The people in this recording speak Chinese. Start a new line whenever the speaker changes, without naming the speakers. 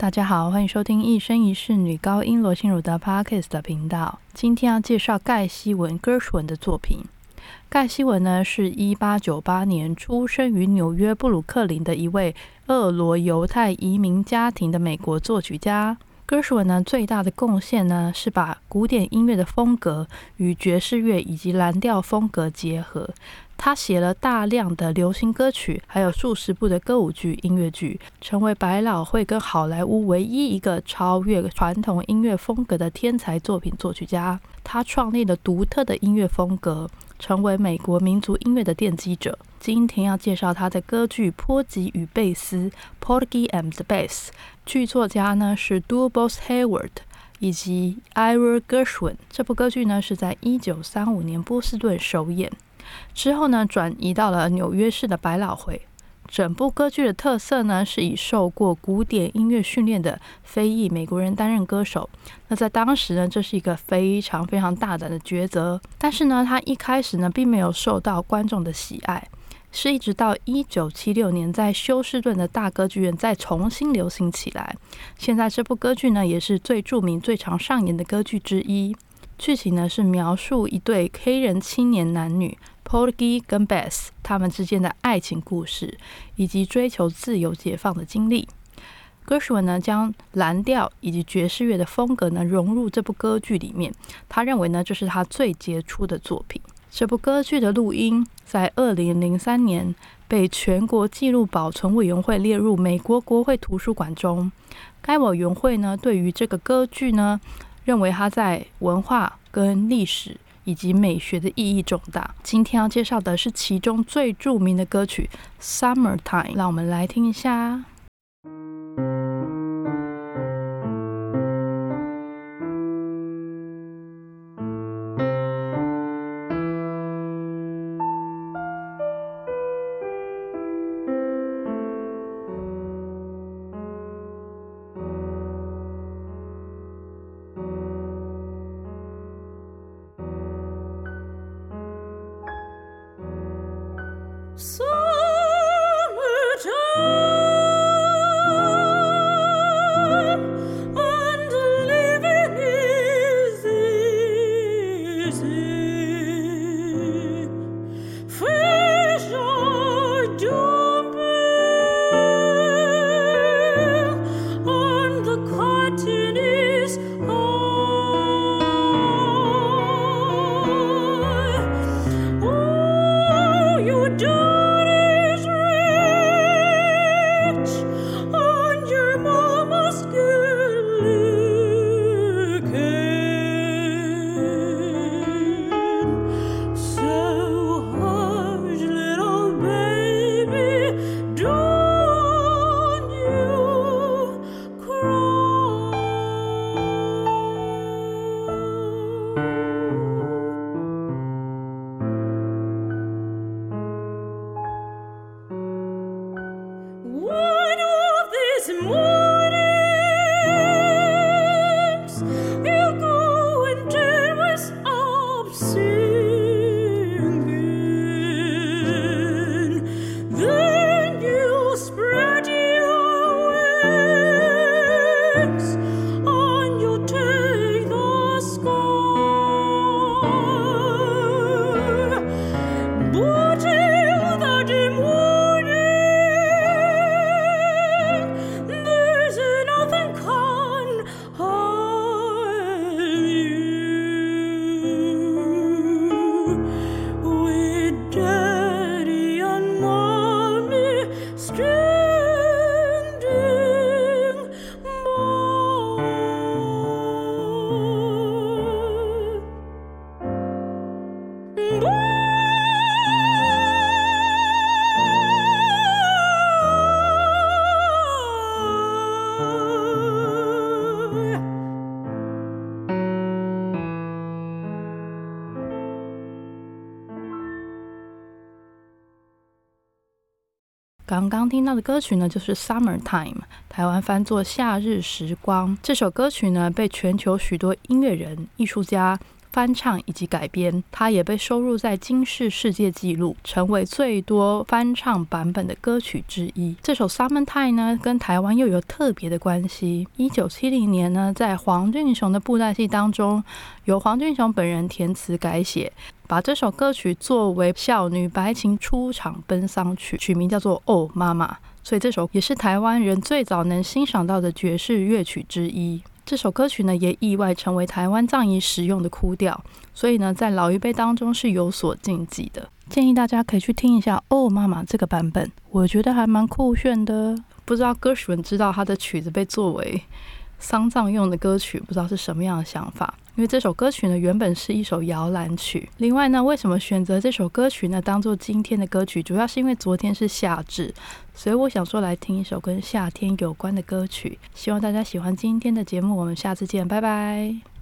大家好，欢迎收听一生一世女高音罗心如的 Parkes 的频道。今天要介绍盖希文 Gershwin 的作品。盖希文呢，是一八九八年出生于纽约布鲁克林的一位俄罗犹太移民家庭的美国作曲家。Gershwin 呢，最大的贡献呢，是把古典音乐的风格与爵士乐以及蓝调风格结合。他写了大量的流行歌曲，还有数十部的歌舞剧、音乐剧，成为百老汇跟好莱坞唯一一个超越传统音乐风格的天才作品作曲家。他创立了独特的音乐风格，成为美国民族音乐的奠基者。今天要介绍他的歌剧《波吉与贝斯》（Porgy and the Bass），剧作家呢是 d u b o s Hayward 以及 Ira Gershwin。这部歌剧呢是在一九三五年波士顿首演。之后呢，转移到了纽约市的百老汇。整部歌剧的特色呢，是以受过古典音乐训练的非裔美国人担任歌手。那在当时呢，这是一个非常非常大胆的抉择。但是呢，他一开始呢，并没有受到观众的喜爱，是一直到一九七六年在休斯顿的大歌剧院再重新流行起来。现在这部歌剧呢，也是最著名、最常上演的歌剧之一。剧情呢，是描述一对黑人青年男女。Porgy 跟 Bess 他们之间的爱情故事，以及追求自由解放的经历。Gershwin 呢，将蓝调以及爵士乐的风格呢融入这部歌剧里面。他认为呢，这是他最杰出的作品。这部歌剧的录音在二零零三年被全国纪录保存委员会列入美国国会图书馆中。该委员会呢，对于这个歌剧呢，认为它在文化跟历史。以及美学的意义重大。今天要介绍的是其中最著名的歌曲《Summertime》，让我们来听一下。só 刚刚听到的歌曲呢，就是《Summertime》，台湾翻作《夏日时光》。这首歌曲呢，被全球许多音乐人、艺术家。翻唱以及改编，它也被收录在金氏世界纪录，成为最多翻唱版本的歌曲之一。这首《Summertime》呢，跟台湾又有特别的关系。一九七零年呢，在黄俊雄的布袋戏当中，由黄俊雄本人填词改写，把这首歌曲作为孝女白琴出场奔丧曲，取名叫做《哦妈妈》。所以这首也是台湾人最早能欣赏到的爵士乐曲之一。这首歌曲呢，也意外成为台湾葬仪使用的哭调，所以呢，在老一辈当中是有所禁忌的。建议大家可以去听一下《哦妈妈》这个版本，我觉得还蛮酷炫的。不知道歌手们知道他的曲子被作为丧葬用的歌曲，不知道是什么样的想法。因为这首歌曲呢，原本是一首摇篮曲。另外呢，为什么选择这首歌曲呢，当做今天的歌曲？主要是因为昨天是夏至，所以我想说来听一首跟夏天有关的歌曲。希望大家喜欢今天的节目，我们下次见，拜拜。